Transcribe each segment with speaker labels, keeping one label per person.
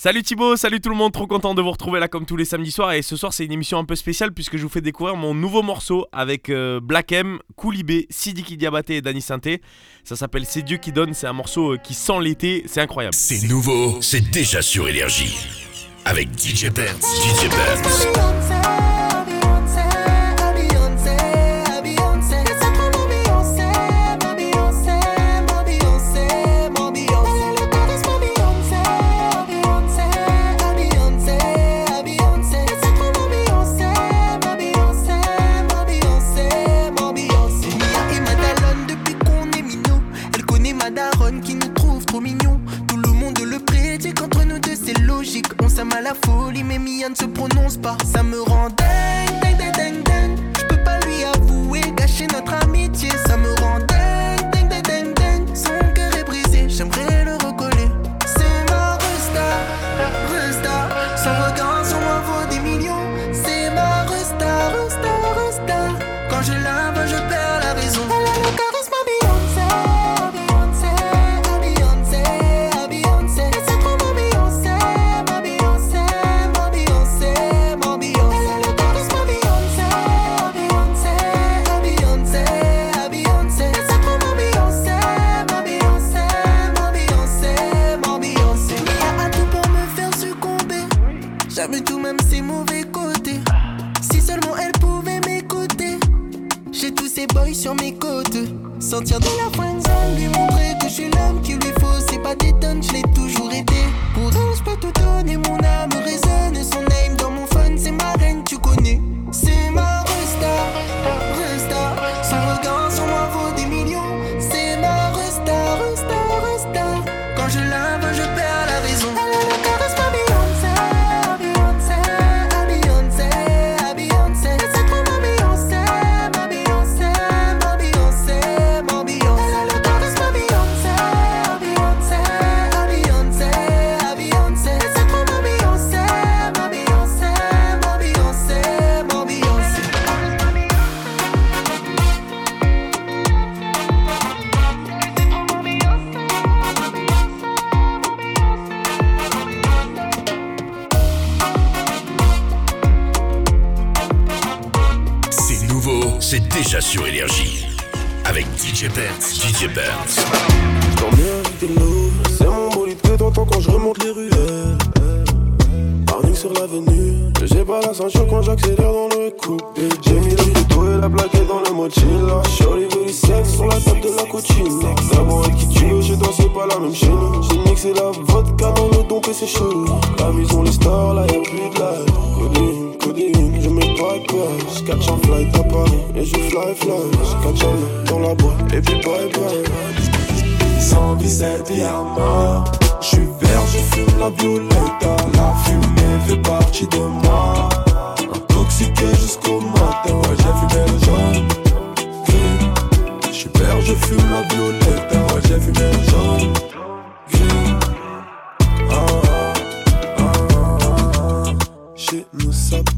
Speaker 1: Salut Thibaut, salut tout le monde, trop content de vous retrouver là comme tous les samedis soirs et ce soir c'est une émission un peu spéciale puisque je vous fais découvrir mon nouveau morceau avec euh, Black M, Koulibé, Sidiki Diabaté et Dani Santé. Ça s'appelle C'est Dieu qui donne, c'est un morceau euh, qui sent l'été, c'est incroyable.
Speaker 2: C'est nouveau, c'est déjà sur Énergie avec DJ Burns. DJ Burns.
Speaker 3: Ne se prononce pas. Ça me rend dingue, dingue, dingue, dingue. Je peux pas lui avouer, gâcher notre amitié. Sortir de la friendzone, lui montrer que je suis l'homme qu'il lui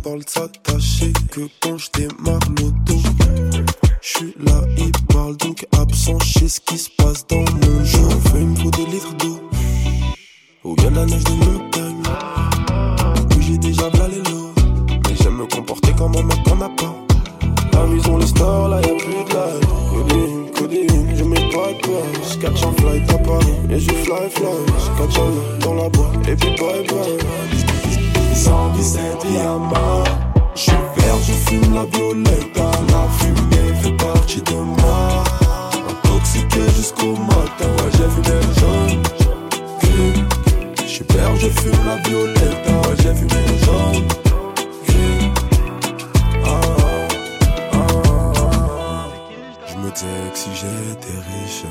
Speaker 4: parle de s'attacher que quand je démarre l'auto. Je suis là, il parle donc absent, je ce qui se passe dans mon jeu. Fais une faut des litres d'eau, ou bien la neige de montagne. Oui, j'ai déjà les lots, mais j'aime me comporter comme un mec qu'on a pas. Amusons les stars, là y'a plus de light. Codine, codine, je mets pas de peur. J'catch un flight à Paris, et je fly fly. J'catch un dans la boîte, et puis bye bye.
Speaker 5: 117 et à mort. Je vert, je fume la violette. La fumée fait partie de moi. Intoxiqué jusqu'au matin. Ouais, j'ai fumé le jaune. Je suis vert, je fume la violette. Ouais, j'ai fumé le jaune. Ah, ah, ah,
Speaker 4: que si j'étais riche,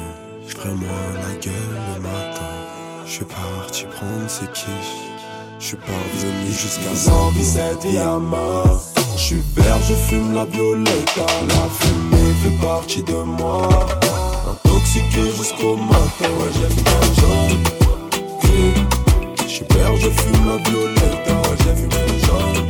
Speaker 4: je ferais moins la gueule le matin. Je suis parti prendre ses quiches. Je suis parvenu jusqu'à
Speaker 5: 117 et à mort. Je suis vert, je fume la violette. La fumée fait partie de moi. Intoxiqué jusqu'au matin. Ouais, j'ai fumé le jaune. Je suis vert, je fume la violette. Ouais, j'ai fumé le jaune.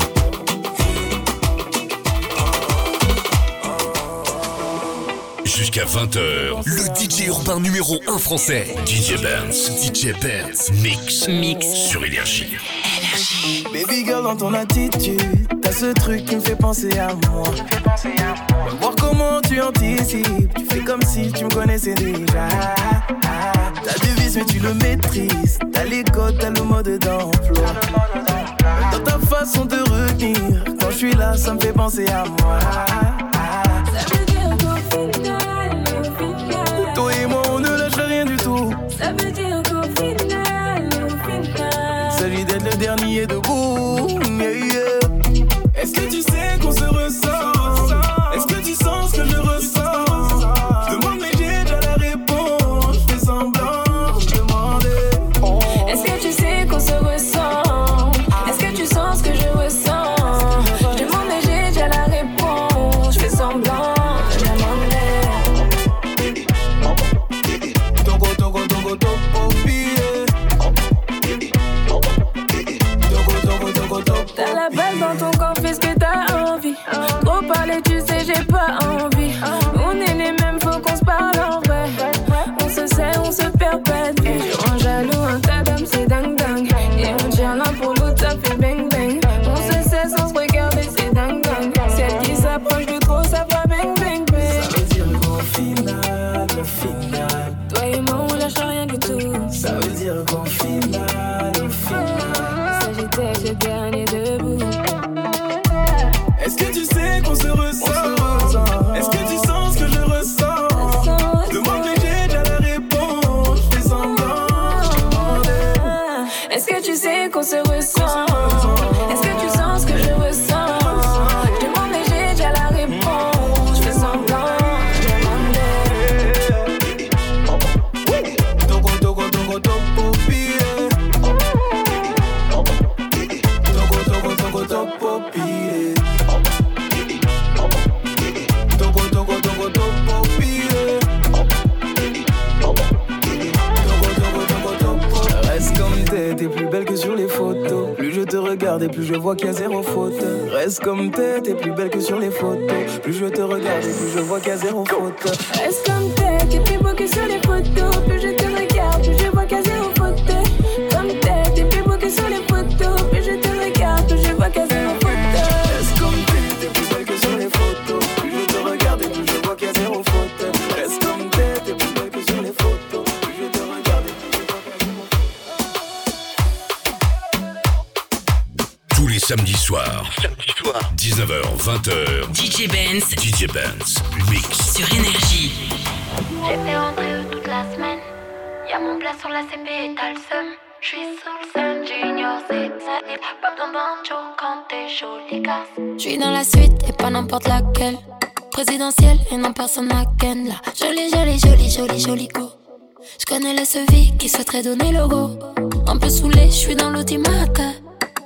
Speaker 2: Jusqu'à jusqu'à 20h. Le DJ urbain numéro 1 français. DJ Benz. DJ Benz. Mix. Mix. Sur Énergie.
Speaker 6: Baby girl, dans ton attitude, t'as ce truc qui me fait penser à moi. Voir comment tu anticipes, tu fais comme si tu me connaissais déjà. T'as du vice, mais tu le maîtrises. T'as les codes, t'as le mode d'emploi. Dans ta façon de retenir, quand je suis là, ça me fait penser à moi.
Speaker 7: Ça veut dire qu'au final, au final,
Speaker 6: Toi et moi, on ne lâche rien du tout.
Speaker 7: ça veut dire qu'au final, au final.
Speaker 6: S'agit d'être le dernier debout.
Speaker 7: Et
Speaker 6: plus je vois qu'il y a zéro faute. Reste comme t'es, t'es plus belle que sur les photos. Plus je te regarde et plus je vois qu'il y a zéro faute.
Speaker 7: Reste comme t'es, t'es plus beau que sur les photos.
Speaker 2: Samedi soir. 19h, 20h.
Speaker 8: DJ Benz
Speaker 2: DJ Benz. Mix.
Speaker 8: sur Énergie.
Speaker 9: J'ai fait rentrer eux toute la semaine. Y'a mon plat sur la CP et t'as le seum. J'suis sous le sun, junior, c'est. Pas besoin d'un show quand t'es jolie casse.
Speaker 7: Je suis dans la suite et pas n'importe laquelle. Présidentielle et non personne à Ken là. Jolie, jolie, jolie, jolie, jolie go. Je connais le SEVI qui souhaiterait donner le go. Un peu saoulé, je suis dans l'automate.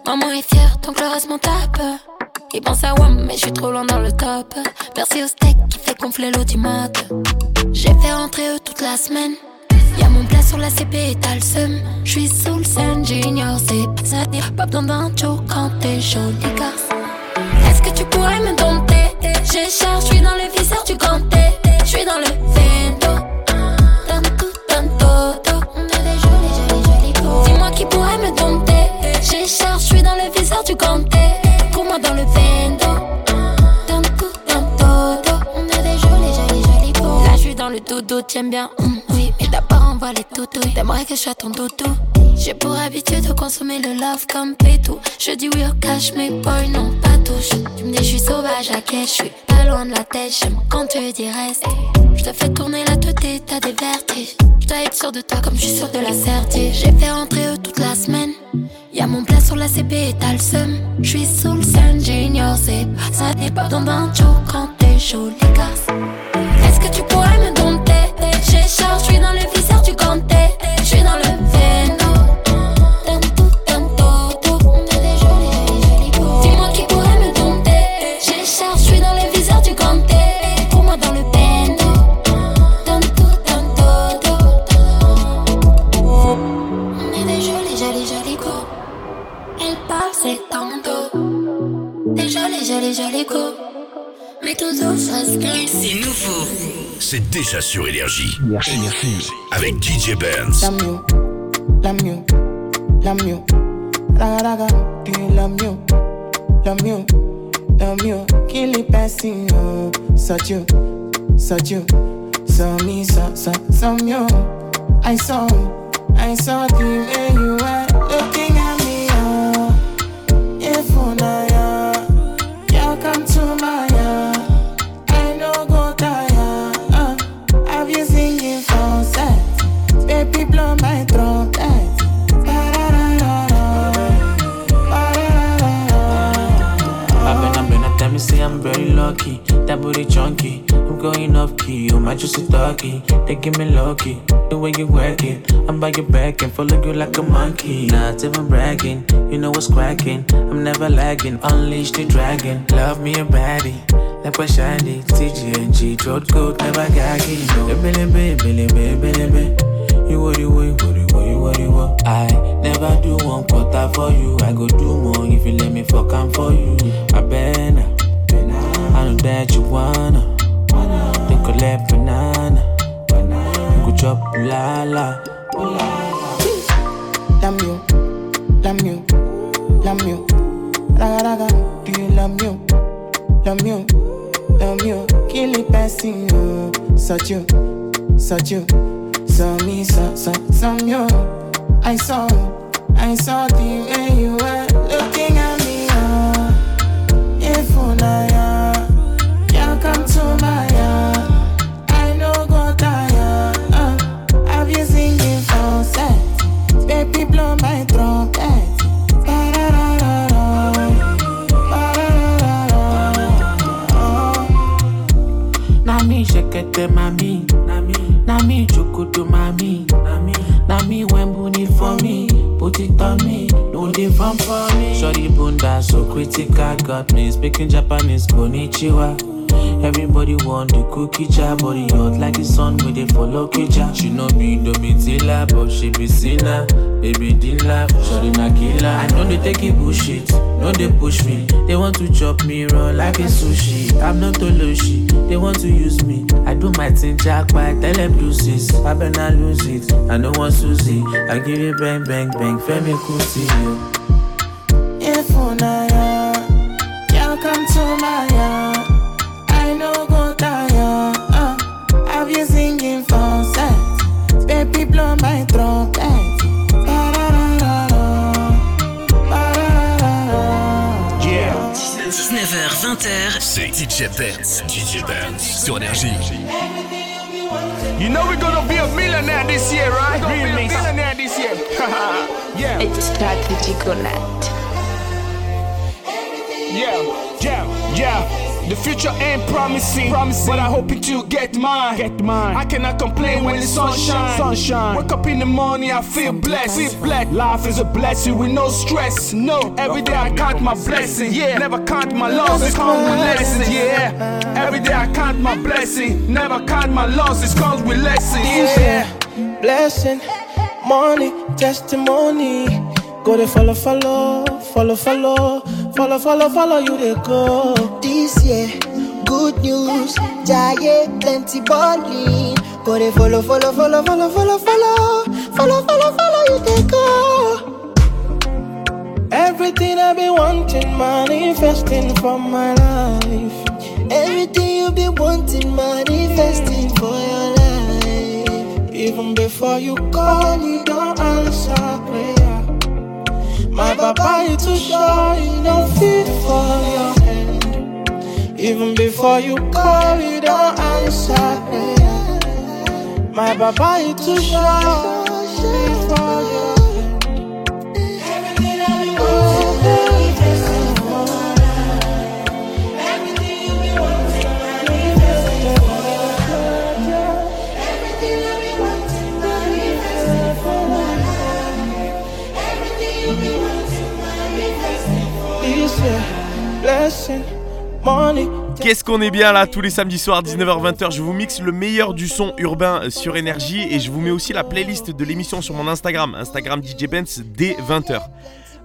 Speaker 7: Maman est fière, donc le reste m'en tape. Il pense à WAM, mais je suis trop loin dans le top. Merci au steak qui fait gonfler l'automate. J'ai fait rentrer eux toute la semaine. Y'a mon plat sur la CP et t'as le seum. J'suis sous le scène, junior, c'est pas ça. Pas besoin d'un quand t'es jolie garce. Est-ce que tu pourrais me dompter? J'ai cher, j'suis dans le viseur du grand dans le viseur du grand T. Pour moi dans le vento. Tanto, tanto, On a des jolis, jolis, jolis go. Là, j'suis dans le dodo, tiens bien. Mais d'abord envoie les toutouilles. T'aimerais que je sois ton doudou. J'ai pour habitude de consommer le love comme pétou. Je dis oui au cash, mais boy, non, pas touche. Tu me dis, je suis sauvage à quai, je suis pas loin de la tête. J'aime quand tu dis reste. Je te fais tourner la tête et t'as des vertiges. Je dois être sûr de toi comme je suis sûr de la certitude. J'ai fait rentrer eux toute la semaine. Y'a mon plat sur la CP et t'as le seum. Je suis sous le sun, junior, c'est ça. N'est pas dans un show quand t'es chaud, les gars. Charge, je suis dans le viseur du ganté. Je suis dans le véno. Tanto, tanto, des. Dis-moi qui pourrait me dompter. J'ai charge, je suis dans le viseur du ganté. Pour moi dans le bendo. Tanto, tanto, On est des jolis, jolis, jolis go. Elle parle, c'est tanto. Des jolis, jolis, jolis go. Mais ça se
Speaker 8: C'est nouveau
Speaker 10: c'est déjà sur Énergie. Merci. Avec DJ Benz.
Speaker 11: Might just a doggy. They give me lucky. The way you work it. I'm by your back and follow you like a monkey. Not even bragging. You know what's cracking. I'm never lagging. Unleash the dragon. Love me a baddie. Like a shiny. TGNG. Throat coat. Never gagging. No. Baby, baby, baby, baby. You what you what you what you I never do one quarter for you I go do more if you let me fuck am for you I better I know that you wanna Collect banana. Go chop la la
Speaker 12: Love you, love you, love you. Raga raga, do you passing you, such you, such you. So me, so so so you. I saw, I saw the way you were looking me
Speaker 11: mami Na me chokoto mami Na me when booty for me Put it on me No dey fun for me. Sorry bunda so critical Got me speaking Japanese konnichiwa Everybody want the cookie jar Body hot like the sun with they follow kija She no be domitila But she be sinner. Baby Dilla Sorry na killer. I know they take it bullshit No they push me. They want to chop me raw like a sushi. I'm not Toloshi They want to use me. I do my thing jackpot Tell them I better lose it I know want Susie. I give you bang bang bang Femi Kuti yo
Speaker 10: DJ Benz. DJ Benz. Sur Énergie.
Speaker 13: You know we're gonna be a millionaire this year, right? We're gonna be a millionaire this year. yeah.
Speaker 14: It's strategic net.
Speaker 13: Yeah, yeah, yeah. The future ain't promising, promising, but I hoping to get mine. Get mine. I cannot complain when the sun shines. Sunshine. Wake up in the morning, I feel blessed. Feel blessed. Life is a blessing with no stress. No, every day I count my blessing. Yeah, never count my losses. Come with lessons. Yeah, every day I count my blessing. Never count my losses. Comes with lessons. Yeah.
Speaker 12: Blessing, money, testimony. Go to follow, follow, follow, follow, follow, follow, follow you they go.
Speaker 15: This year, good news, giant plenty balling. Go they follow, follow, follow, follow, follow, follow, follow, follow, follow you they go.
Speaker 12: Everything I've been wanting, manifesting for my life.
Speaker 15: Everything you be wanting, manifesting for your life.
Speaker 12: Even before you call, you don't answer prayer. My papa, you too shy, you don't fit for your hand. Even before you call, you don't answer prayer. My papa, you too shy, fit for your
Speaker 1: Qu'est-ce qu'on est bien là tous les samedis soirs 19h-20h Je vous mixe le meilleur du son urbain sur énergie et je vous mets aussi la playlist de l'émission sur mon Instagram, Instagram DJ Benz dès 20h.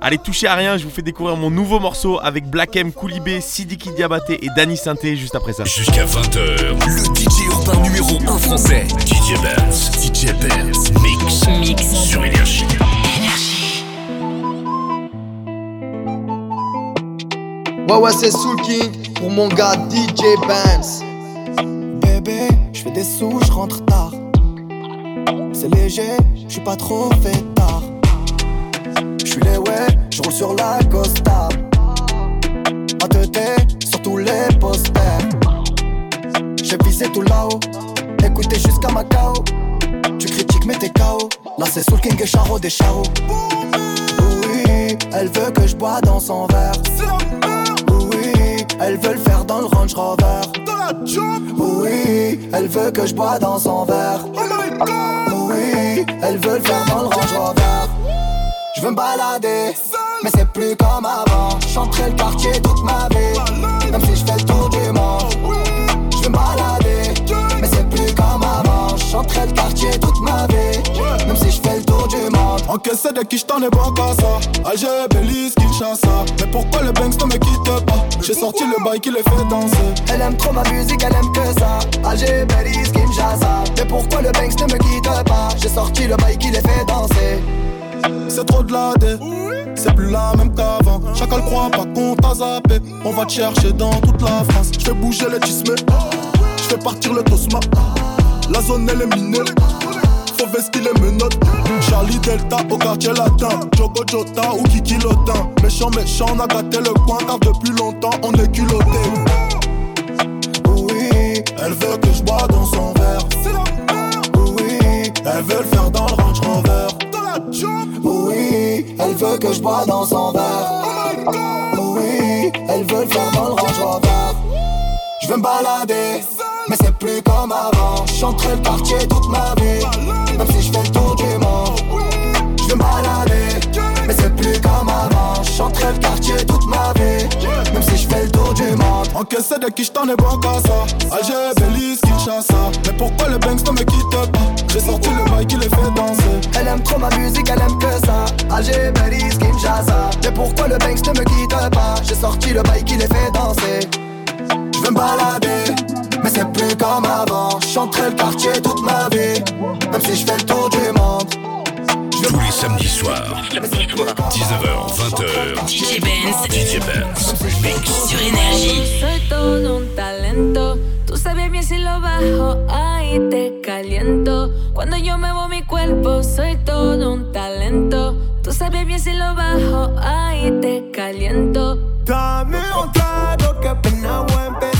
Speaker 1: Allez, touchez à rien, je vous fais découvrir mon nouveau morceau avec Black M, Koulibé, Sidiki Diabaté et Danny Synthé juste après ça.
Speaker 2: Jusqu'à 20h, le DJ urbain numéro 1 français, DJ Benz. DJ Benz, mix, mix sur Énergie.
Speaker 16: Ouais, ouais, c'est Soul King pour mon gars DJ Benz.
Speaker 17: Bébé, je fais des sous, je rentre tard. C'est léger, je suis pas trop fait tard. Je suis les ouais, je roule sur la Costa. À teuté sur tous les posters. J'ai visé tout là-haut, écoutez jusqu'à Macao. Tu critiques mais t'es KO. Là c'est Soul King et Charo des Charo. Oui, elle veut que je bois dans son verre. Elle veut le faire dans le Range Rover. Oui, elle veut que je bois dans son verre. Oui, elle veut le faire dans le Range Rover. Je veux me balader, mais c'est plus comme avant. Chanterai le quartier toute ma vie, même si je fais le tour du monde. Je veux me balader, mais c'est plus comme avant. Chanterai le quartier toute ma vie, même si
Speaker 5: Encaissé de qui j't'en ai bon qu'à ça. Alger, Belize, Kinshasa Mais pourquoi le Banks ne me quitte pas? J'ai sorti le bail qui les fait danser.
Speaker 17: Elle aime trop ma musique, elle aime que ça. Alger, Belize, Kinshasa. Mais pourquoi le Banks ne me quitte pas? J'ai sorti le bail qui les fait danser.
Speaker 5: C'est trop de la dé C'est plus la même qu'avant. Chacun le croit pas qu'on t'a zappé. On va te chercher dans toute la France. Je fais bouger les tismes. Je fais partir le tosma La zone elle est minée Faut vestir les menottes Charlie Delta au quartier latin. Jogo Jota ou Kiki Lotin. Méchant méchant on a gâté le coin Car depuis longtemps on est culotté.
Speaker 17: Oui,
Speaker 5: Elle veut que je bois dans son verre.
Speaker 17: Oui,
Speaker 5: Elle veut le faire dans le Range Rover.
Speaker 17: Oui, elle veut que je bois dans son verre. Oui, elle veut le faire dans le Range Rover. Je veux me balader, mais c'est plus comme avant. Chanterai le quartier toute ma vie, même si je fais le tour du monde. Je veux me balader, mais c'est plus comme avant. Chanterai le quartier toute ma vie, même si je fais le tour du monde.
Speaker 5: Encaissé de qui j't'en ai bon qu'à ça Alger, Belize, Kinshasa Mais pourquoi le Banks ne me quitte pas? J'ai sorti le bail qui les fait danser
Speaker 17: Elle aime trop ma musique, elle aime que ça. Alger, Belize, Kinshasa. Mais pourquoi le Banks ne me quitte pas? J'ai sorti le bail qui les fait danser. Je veux me balader, mais c'est plus comme avant. Chanterai le quartier toute ma vie, même si je fais le tour du monde.
Speaker 2: Tous les samedis soirs, 19h, 20h,
Speaker 8: DJ Benz
Speaker 2: DJ Benz, mix
Speaker 8: sur Énergie.
Speaker 18: Soy todo un talento. Tú sabes bien si lo bajo, ahí te caliento. Cuando yo muevo mi cuerpo, soy todo un talento. Tú sabes bien si lo bajo, ahí te caliento.
Speaker 17: Dame un trago que apenas voy a empezar.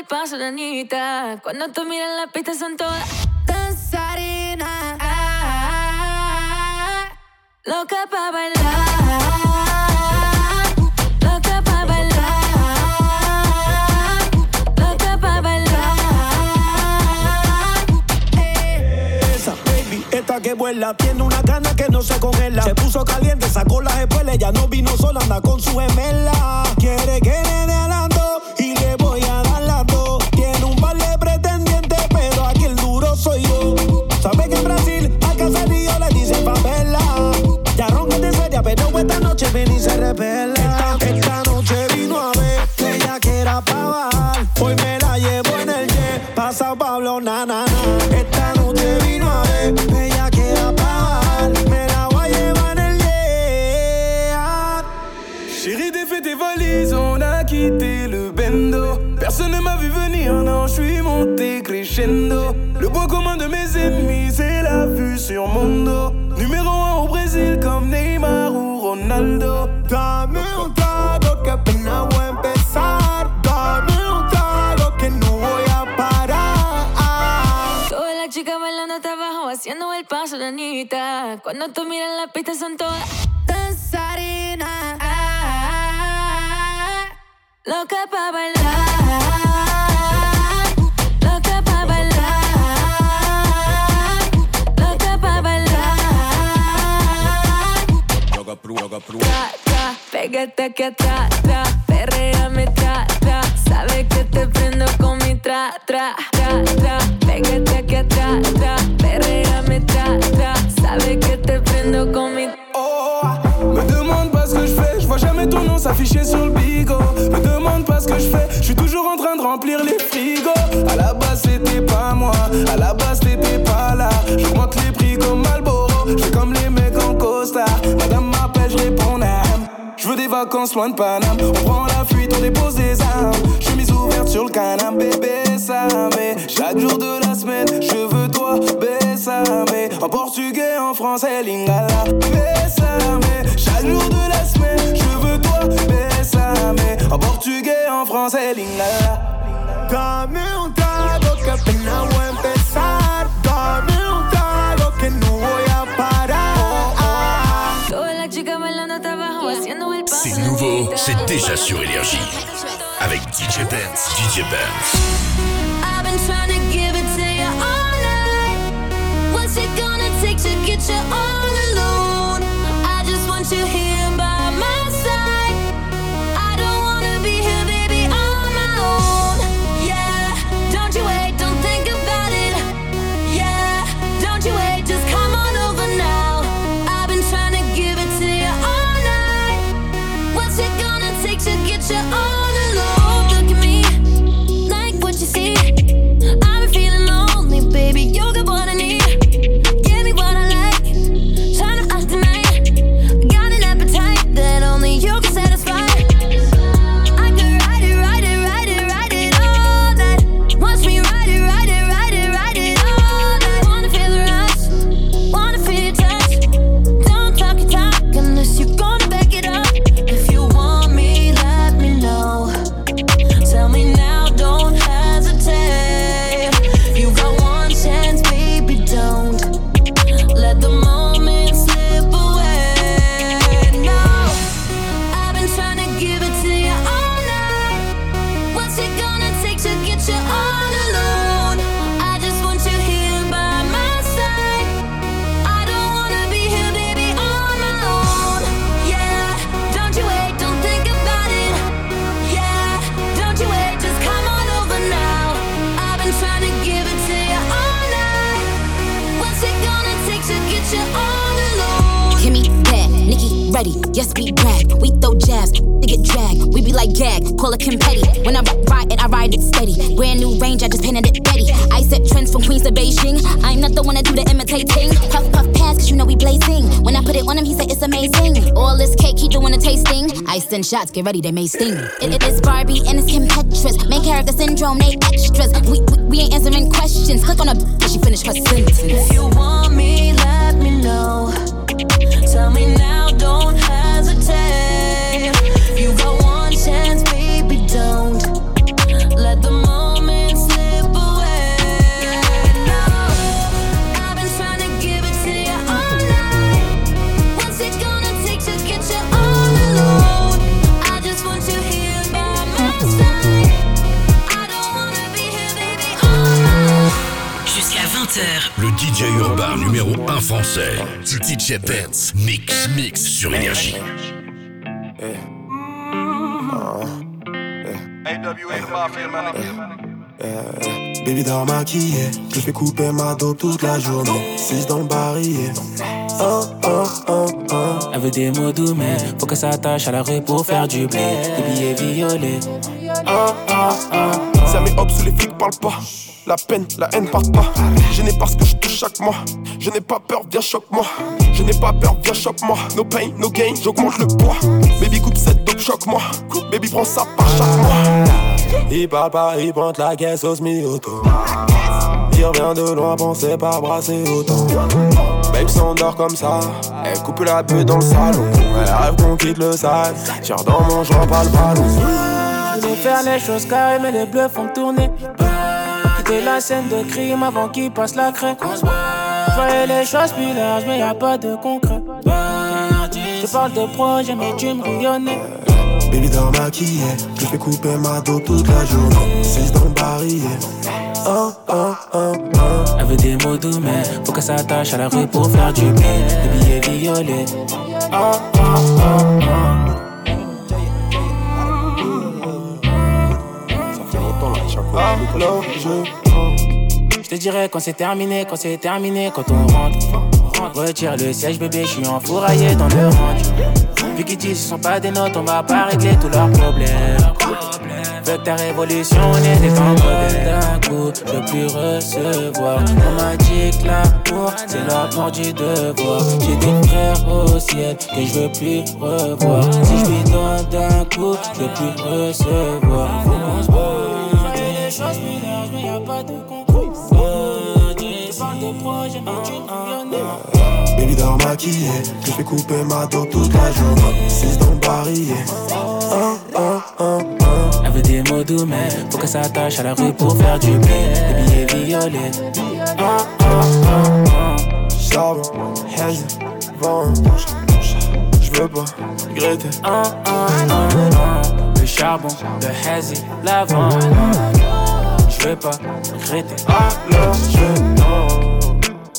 Speaker 18: El paso de Anita. Cuando tú miras la pista son todas danzarinas. Ah, pa' bailar. Loca pa' bailar.
Speaker 15: Esa baby, esta que vuela, tiene una gana que no se congela. Se puso caliente, sacó las espuelas, ya no vino sola, anda con su gemela. Quiere que le dé y Chérie, défais tes valises, on a quitté le bendo. Personne ne m'a vu venir, non, je suis monté crescendo. Le point commun de mes ennemis, c'est la vue sur mon dos. Cuando tú miras la pista son todas danzarinas. Ah, pa' bailar. Loca pa' bailar. Loca. Tra, tra, pégate aquí atrás, tra, perréame, tra, tra. Sabes que te prendo con mi tra,
Speaker 19: tra, tra, tra. Pégate Sabes que te prendo con. Oh, me demande pas ce que je fais, je vois jamais ton nom s'afficher sur le bigo. Me
Speaker 17: demande pas ce que
Speaker 18: je fais, je suis toujours en train de remplir les frigos. À la base c'était pas moi, à la base t'étais pas là. J'augmente les prix comme Malboro, j'ai comme les mecs en costard. Madame m'appelle, je réponds. Je veux des
Speaker 6: vacances loin de Paname, on prend la fuite, on dépose des armes. Chemise ouverte sur le canapé, bébé, ça mais chaque jour de la en portugais, en français, lingala, mais Chaque jour de la semaine, je veux toi, mais En portugais, en français, lingala.
Speaker 17: Dame un trago que apenas voy a empezar. Dame un trago que no voy a parar.
Speaker 20: Toda la chica bailando hasta abajo, haciendo el paso.
Speaker 2: C'est nouveau, c'est déjà sur Énergie. Avec DJ Benz, DJ Benz.
Speaker 18: I've been trying to What's it gonna take to get you all alone? I just want you here
Speaker 21: shots, get ready, they may sting. It, it is Barbie and it's Kim Petras. Main character syndrome, they extras. We, we, we ain't answering questions. Click on a she finished her sentence.
Speaker 18: If you want me, let me know. Tell me now,
Speaker 2: DJ urbain numéro 1 français. DJ Benz. Mix, mix sur Énergie.
Speaker 4: Baby dort maquillée, je fais couper ma dope toute la journée. 6 dans le barillet. Oh, oh, oh, oh.
Speaker 22: Elle veut des mots doux, mais faut que ça attache à la rue pour faire du blé. Des billets violets.
Speaker 4: Ça met hop sous les flics parle pas. La peine, la haine part pas. Je n'ai pas ce que je touche chaque mois. Je n'ai pas peur, viens choque-moi. Je n'ai pas peur, viens choque-moi. No pain, no gain, j'augmente le poids. Baby coupe cette dope, choque-moi. Baby prends ça par chaque mois. Il parle pas, il pointe la caisse au semi-auto. Il revient de loin, pensez pas brasser autant. Babe s'endort comme ça, elle coupe la bulle dans le salon. Elle rêve qu'on quitte le sale. Tire dans mon joint, pas le ballon.
Speaker 22: Je vais faire les choses carrées, mais les bleus font tourner. Quitter la scène de crime avant qu'il passe la craie. Je voyais les choses plus larges, mais y a pas de concret. Je parle de projet, mais tu me bouillonnais.
Speaker 4: Baby dort maquillée, je fais couper ma dope toute la journée. 6 dans le barillet. Oh, oh, oh, oh.
Speaker 22: Elle veut des mots doux, mais faut que ça attache à la rue pour faire du blé. Des billets violets. Oh, oh, oh, oh. Je te dirais quand c'est terminé, quand c'est terminé, quand on rentre. Retire le siège, bébé, je suis enfouraillé dans le range. Vu qu'ils disent ce sont pas des notes, on va pas régler tous leurs problèmes.
Speaker 11: Veux ta révolution, on des modèles d'un coup. Je veux plus recevoir. On m'a dit que l'amour, c'est la mort du devoir. J'ai des frères au ciel que je veux plus revoir. Si je lui donne d'un coup, je veux plus recevoir. Mais y'a pas de concours. Parle de projet, mais tu ne
Speaker 4: Baby dort maquillée, je fais couper ma dope toute la journée. 6 dans oh.
Speaker 11: Elle veut des mots doux, mais faut qu'elle s'attache à la rue pour faire du blé. Des billets violets.
Speaker 4: Charbon, hazy, vent. Je veux pas regretter.
Speaker 11: Le charbon, le hazy, l'avant. Je veux pas regretter.
Speaker 4: Alors je oh,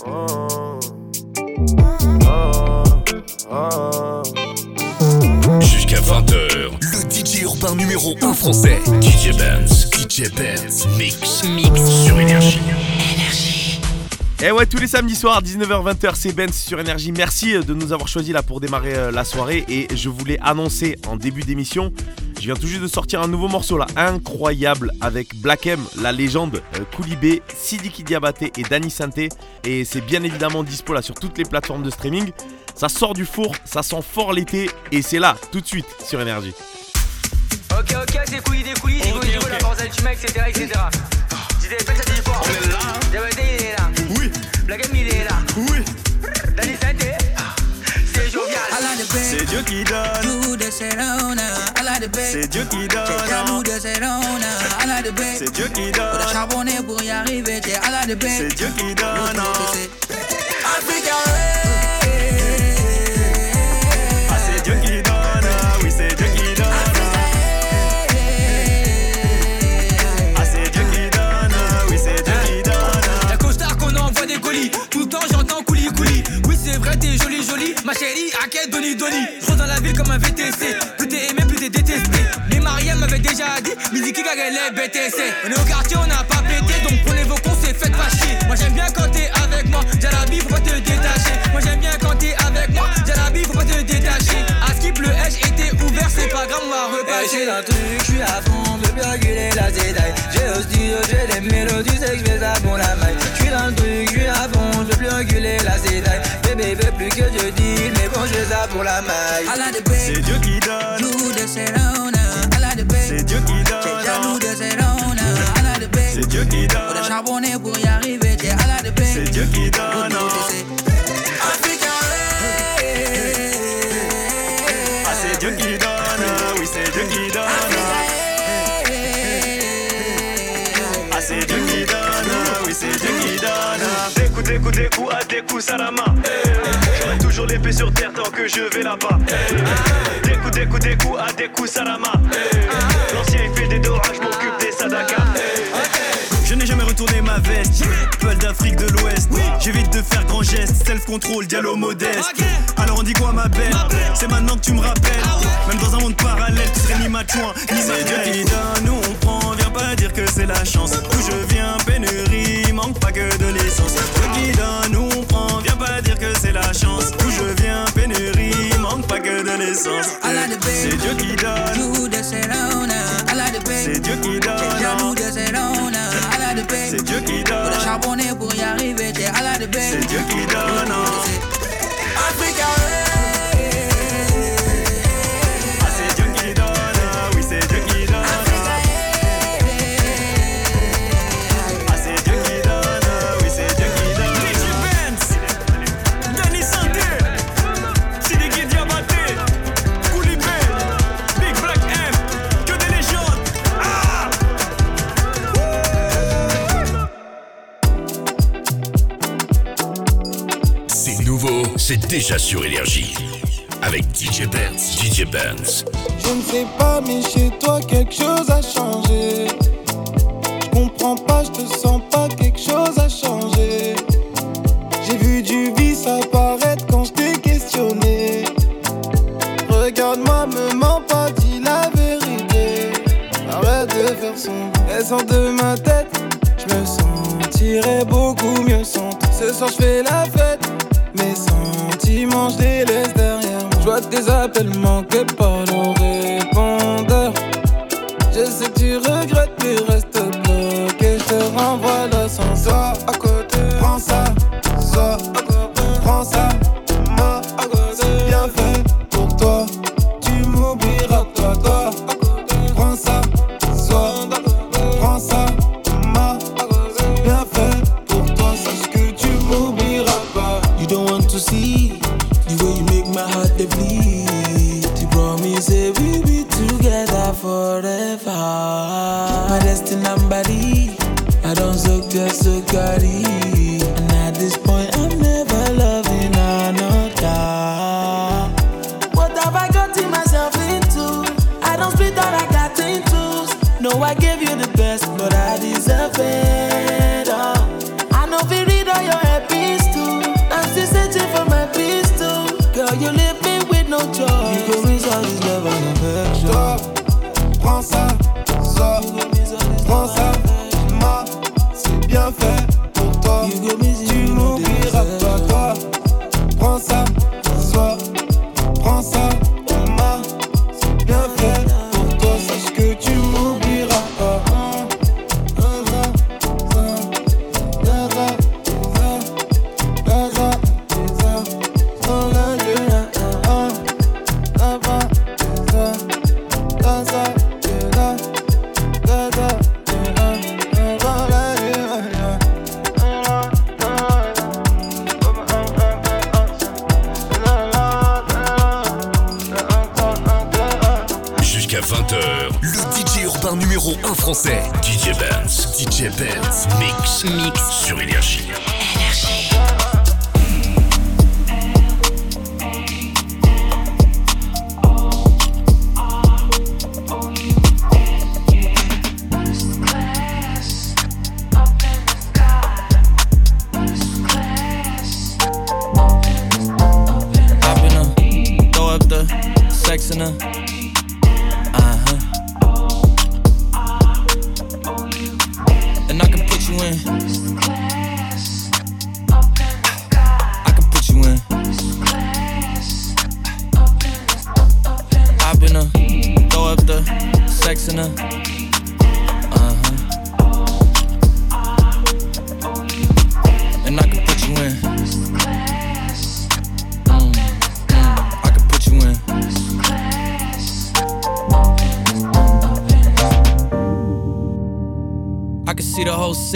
Speaker 4: oh, oh.
Speaker 2: Jusqu'à 20h, le DJ urbain numéro 1 français. DJ Benz, DJ Benz, mix, mix sur énergie.
Speaker 1: Et ouais, tous les samedis soirs, 19h-20h, c'est Benz sur Énergie. Merci de nous avoir choisis là pour démarrer euh, la soirée. Et je voulais annoncer en début d'émission, je viens tout juste de sortir un nouveau morceau là, incroyable, avec Black M, la légende, euh, Koulibé, Sidiki Diabaté et Danny Santé. Et c'est bien évidemment dispo là sur toutes les plateformes de streaming. Ça sort du four, ça sent fort l'été, et c'est là, tout de suite, sur Énergie.
Speaker 23: Ok, ok, c'est couillis, des couillis, des couillis, la force d'Altima, etc. etc. J'étais fait ça dit fort. On est là. Diabaté, il est là.
Speaker 24: Oui.
Speaker 23: Black M, il est là.
Speaker 24: Oui.
Speaker 23: C'est
Speaker 24: Dieu qui donne. C'est Dieu qui donne. C'est Dieu qui donne.
Speaker 25: charbonné pour y arriver, t'es à la de
Speaker 24: C'est Dieu qui donne.
Speaker 23: Chérie, à quel Doni Doni. Je dans la ville comme un VTC. Plus t'es aimé, plus t'es détesté. Mais Mariam m'avait déjà dit, Miziki gagne les BTC. On est au quartier, on n'a pas pété. Donc prenez vos cons, c'est faites pas chier. Moi j'aime bien quand t'es avec moi. Jalabi, faut pas te détacher. Moi j'aime bien quand t'es avec moi. Jalabi, faut pas te détacher. À skip le edge était ouvert, c'est pas grave, on va repasser.
Speaker 25: dans le truc, je suis à fond, je veux reculer la zédaille. J'ai au studio, j'ai des mélodies, c'est que je pour la maille. Plus reculer la zédaille. Bébé veut plus que je deal, mais bon, je ça pour la maille.
Speaker 24: C'est Dieu qui donne. C'est Dieu qui donne. C'est Dieu qui donne.
Speaker 25: charbonné pour y arriver, t'es à la de
Speaker 24: C'est Dieu qui donne. Ah, c'est Dieu qui donne. Oui, c'est Dieu qui donne.
Speaker 26: Coups, des coups, des coups, à des coups, Salama. J'aurai toujours l'épée sur terre tant que je vais là-bas. Des coups, des coups, des coups, à des coups, Salama. L'ancien il fait des dorages, je m'occupe des sadakas.
Speaker 24: Je n'ai jamais retourné ma veste. Peul d'Afrique de l'Ouest. J'évite de faire grand geste. Self-control, dialogue modeste. Alors on dit quoi, ma belle? C'est maintenant que tu me rappelles. Même dans un monde parallèle, tu serais ni ma chouin, ni ma Dieu qui donne, nous on prend. Viens pas dire que c'est la chance. D'où je viens, pénurie, manque pas que de l'essence. Dieu qui donne, nous on prend. Viens pas dire que c'est la chance. D'où je viens, pénurie, manque pas que de l'essence. C'est Dieu qui donne. C'est Dieu qui donne. C'est Dieu qui donne.
Speaker 25: charbonné pour y arriver, t'es à la de
Speaker 24: C'est Dieu qui donne.
Speaker 25: Africa,
Speaker 24: c'est
Speaker 2: déjà sur énergie. Avec DJ Benz, DJ Benz.
Speaker 4: Je ne sais pas, mais chez toi quelque chose a changé. Je comprends pas, je te sens pas, quelque chose a changé. J'ai vu du vice apparaître quand je t'ai questionné. Regarde-moi, me mens pas, dis la vérité. Arrête de faire son. Elle sort de ma tête, je me sentirais beaucoup mieux sans. Ce soir, je fais la fête. Je les laisse derrière. Je vois tes appels manqués par nos répondeurs. Je sais que tu
Speaker 2: regrettes, tu restes bloqué. Je te renvoie. DJ Benz, mix, mix sur.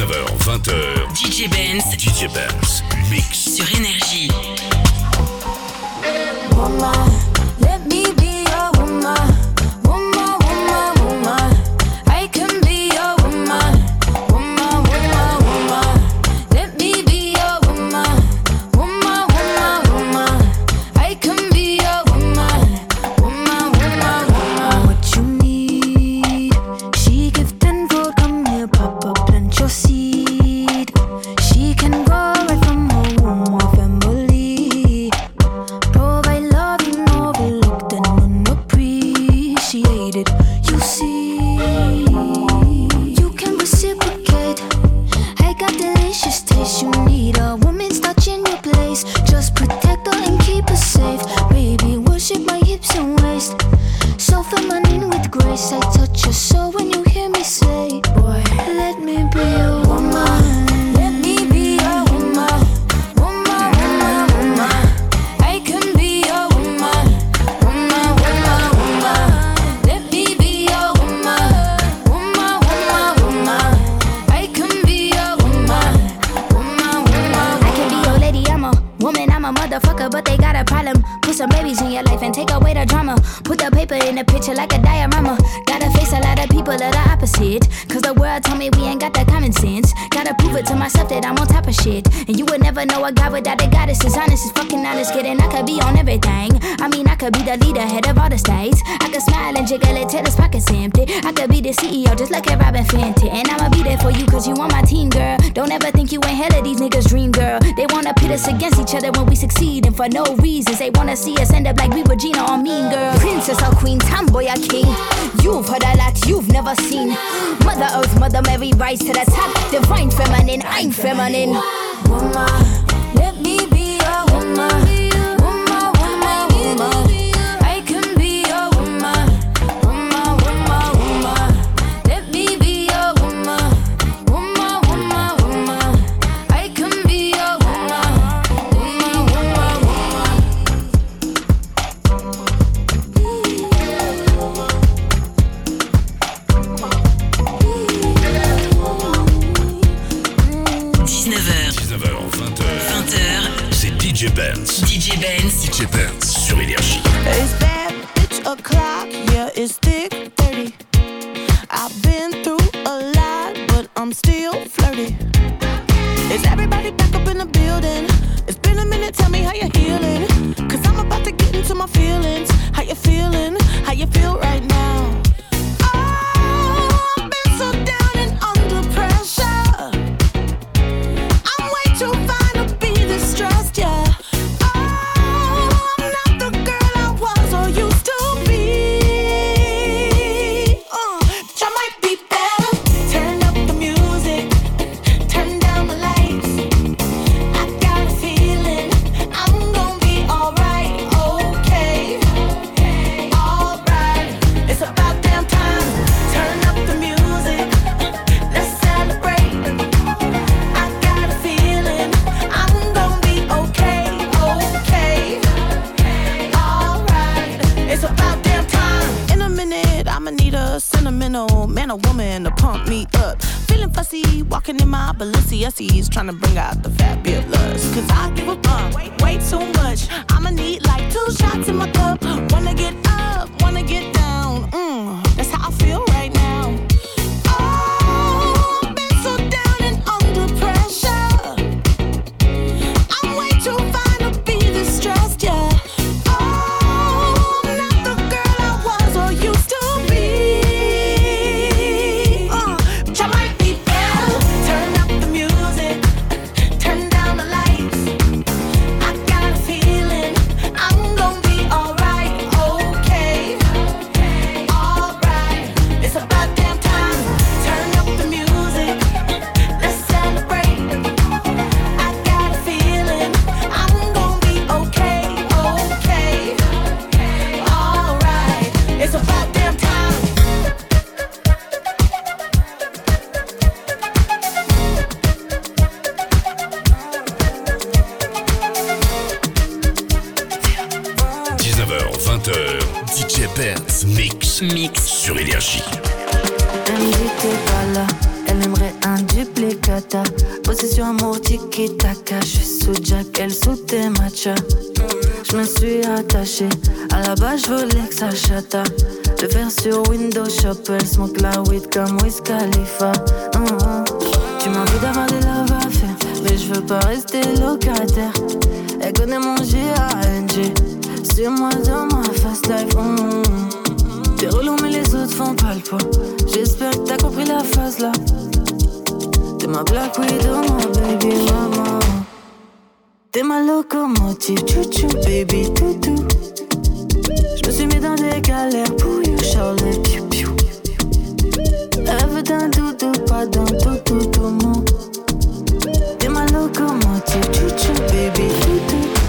Speaker 2: 19h, 20h.
Speaker 27: DJ Benz.
Speaker 2: DJ Benz. Mix.
Speaker 27: Sur Énergie.
Speaker 7: Mama.
Speaker 28: Head of all the states. I could smile and jiggle it till his pockets empty. I could be the CEO, just like a Robin Fenty. And I'ma be there for you, cause you on my team, girl. Don't ever think you ain't hell of these niggas' dream, girl. They wanna pit us against each other when we succeed, and for no reasons. They wanna see us end up like we Regina or Mean Girl. Princess or Queen, tomboy or king. You've heard a lot you've never seen. Mother Earth, Mother Mary, rise to the top. Divine feminine, I'm feminine. Woman,
Speaker 29: Balenciennes, trying to bring out the fabulous. Cause I give a
Speaker 8: à la base je voulais que ça chata. Le faire sur Windows Shop, elle smoke la weed comme Wiz Khalifa. Hum, hum. Tu m'as envie d'avoir des love à mais je veux pas rester locataire. Elle connaît mon G-A-N-G, sur moi dans ma fast life. hum. T'es relou mais les autres font pas le poids J'espère que t'as compris la phase là T'es ma black widow, ma baby mama T'es ma locomotive, chouchou baby toutou Je suis mis dans des galères pour you Charlie. Piou piou Rêve d'un doudou, pas d'un toutou tout mon T'es ma locomotive, chouchou baby. T'es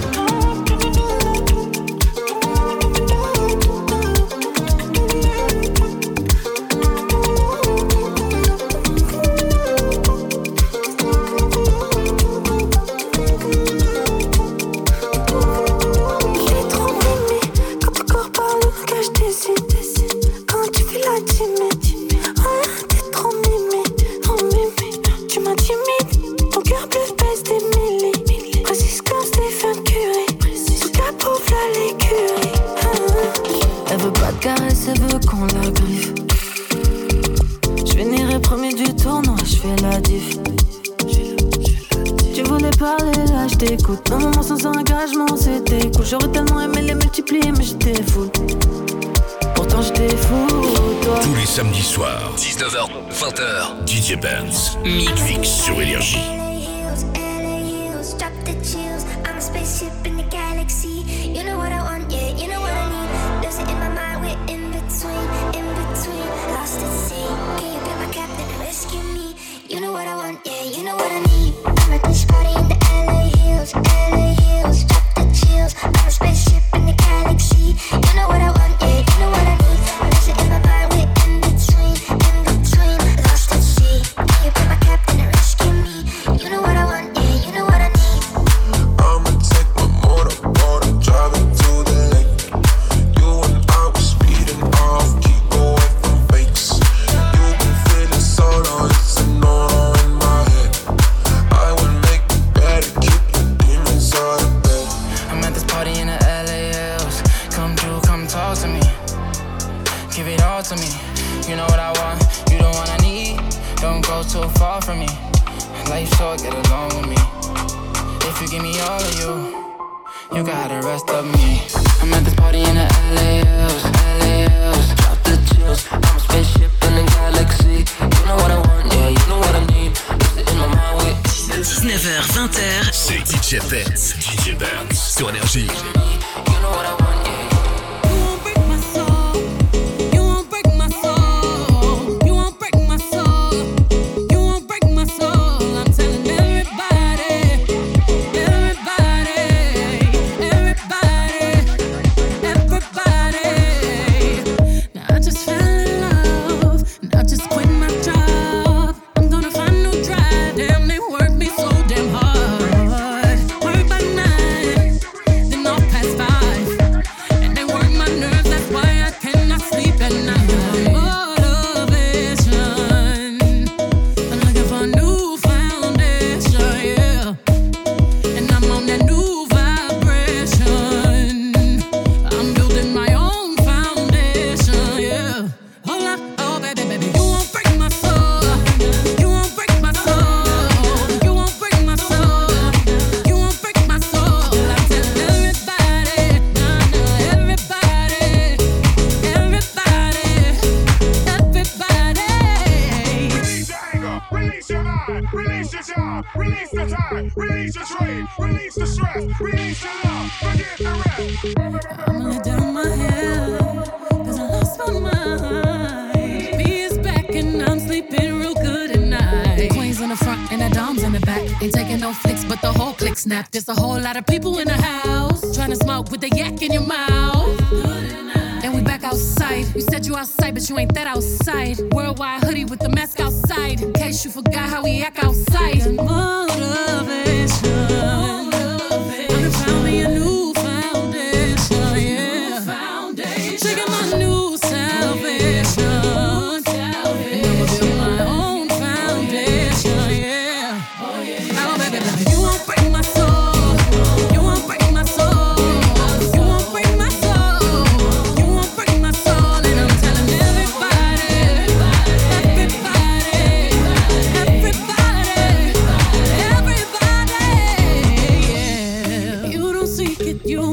Speaker 30: samedi soir, 19h, 20h. DJ Benz, Mix, sur Énergie.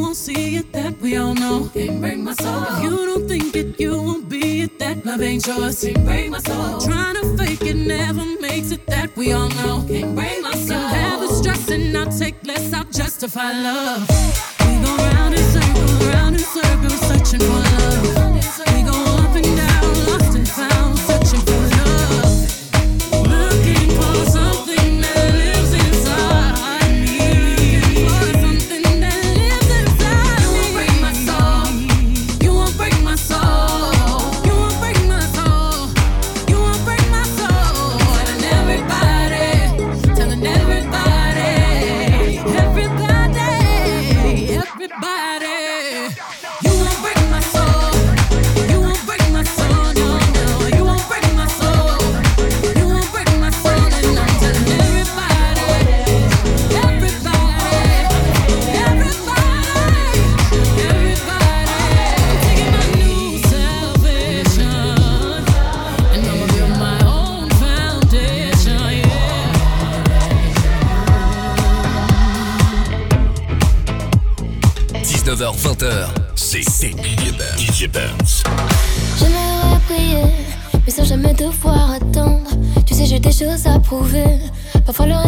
Speaker 31: won't see it, that we all know. Can't break my soul. If you don't think it, you won't be it. That love ain't yours. Can't break my soul. Trying to fake it never makes it. That we all know. Can't break my soul. Can have the stress and I'll take less. I'll justify love. We go round in circles, round in circles, searching for love.
Speaker 18: prouver.
Speaker 32: Va falloir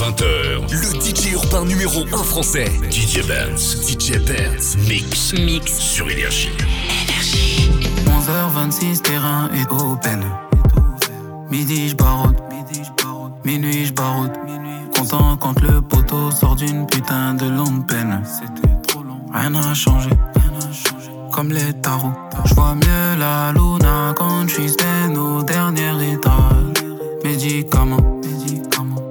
Speaker 2: 20h, le DJ urbain numéro 1 français, DJ Benz. DJ Benz, mix. Mix. Sur Énergie.
Speaker 33: 11h26, terrain est open. Midi, je baroute. Minuit, je baroute. Content quand le poteau sort d'une putain de longue peine. Rien n'a changé. Comme les tarots. Je vois mieux la luna quand je suis au dernier étage. Médicaments.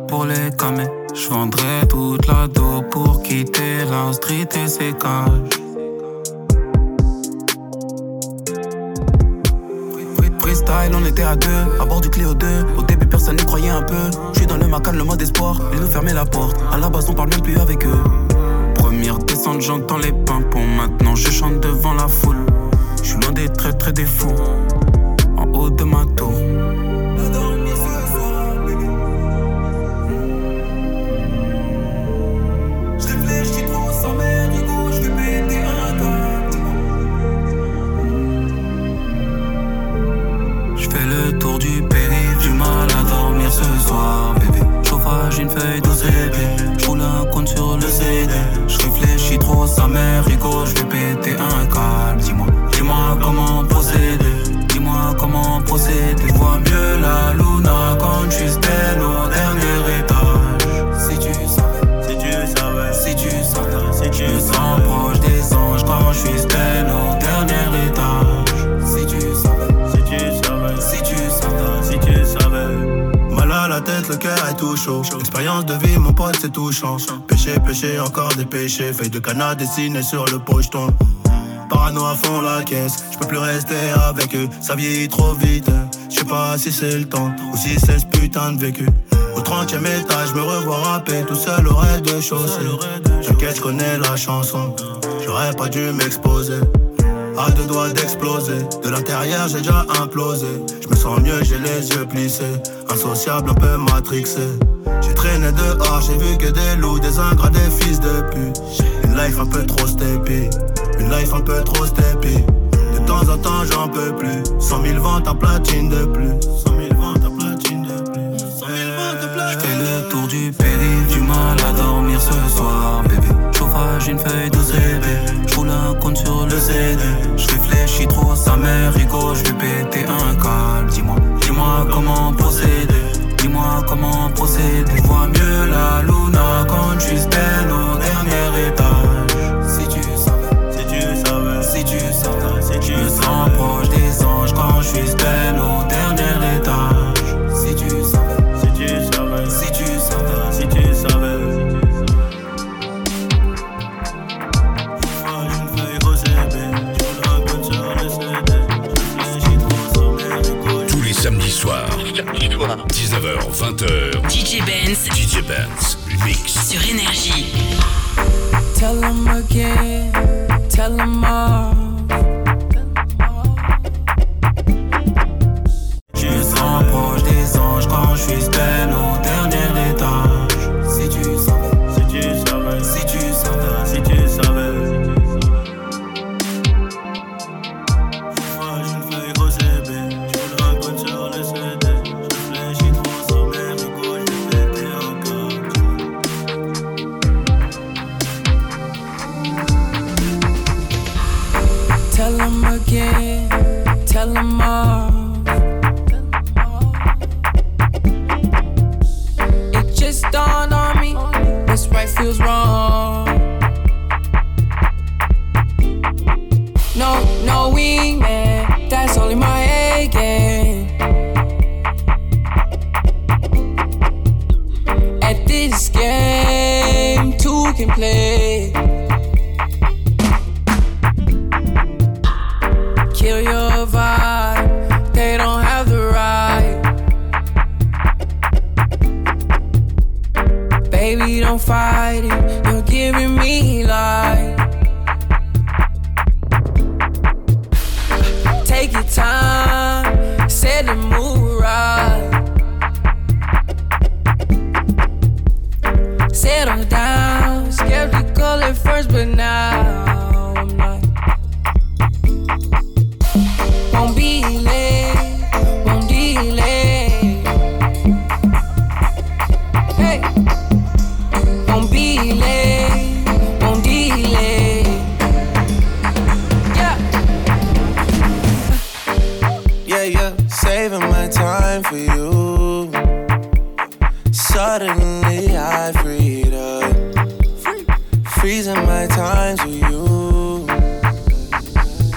Speaker 33: Pour les camés. Je vendrais toute la dos pour quitter la street et ses cages. Freestyle, on était à deux, à bord du Clio 2. Au début, personne n'y croyait un peu. Je suis dans le macan, le mode espoir. Ils nous fermaient la porte. À la base, on parle même plus avec eux. Première descente, j'entends les pimpons. Maintenant, je chante devant la foule. Je suis loin des très très des fous. En haut de ma tour. Mère, je vais péter un câble. Dis-moi, dis-moi comment procéder. Dis-moi comment procéder. Je vois mieux la luna quand suis zen au dernier étage. Si tu savais,
Speaker 34: Si tu savais,
Speaker 33: si tu savais,
Speaker 34: si tu
Speaker 33: sens proche des anges quand je suis zen
Speaker 34: cœur est tout chaud. Expérience de vie, mon pote, c'est touchant. Péché, péché, encore des péchés. Feuille de canard dessinée sur le pocheton. Parano à fond la caisse, je peux plus rester avec eux, ça vieillit trop vite. Je sais pas si c'est le temps ou si c'est ce putain de vécu. Au 30 e étage, me revois rapper tout seul au rez-de-chaussée. T'inquiète, je connais la chanson, j'aurais pas dû m'exposer. À deux doigts d'exploser, de l'intérieur j'ai déjà implosé. Je me sens mieux, j'ai les yeux plissés, insociable, un peu matrixé. J'ai traîné dehors, j'ai vu que des loups, des ingrats, des fils de pute. Une life un peu trop steppy, une life un peu trop steppy. De temps en temps j'en peux plus, 100 000 ventes en platine de plus. 100 000 ventes en platine de plus. 100 000 ventes en platine
Speaker 33: Je fais le tour du périph', du mal à dormir ce soir, bébé. Chauffage, une feuille de CD compte sur le CD. Je réfléchis trop, sa mère rigo, je vais péter un câble. Dis-moi, dis-moi comment procéder. Dis-moi comment procéder. Je vois mieux la luna quand tu stand au dernier étage. Si tu savais, si tu savais, si tu savais, si tu me sens proche des anges quand je suis stand au
Speaker 2: soirs, 19h, 20h,
Speaker 35: DJ Benz
Speaker 2: DJ Benz Mix.
Speaker 35: sur Énergie.
Speaker 34: Tell them again, tell them all. Yeah,
Speaker 32: saving my time for you. Suddenly I freed up, freezing my times with you.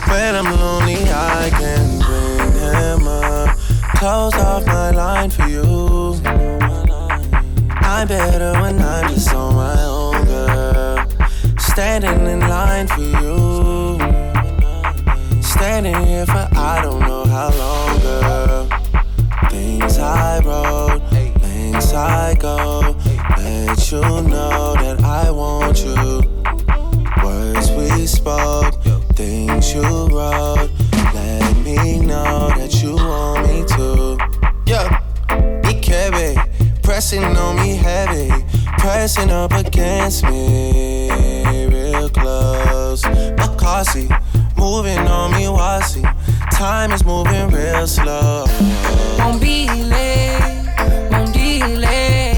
Speaker 32: When I'm lonely, I can bring him up. Close off my line for you. I'm better when I'm just on my own, girl. Standing in line for you. Standing here for I don't go. Let you know that I want you. Words we spoke, things you wrote. Let me know that you want me to. Yeah, Ikebe, pressing on me heavy, pressing up against me, real close. Makasi, moving on me, wasi. Time is moving real slow feeling.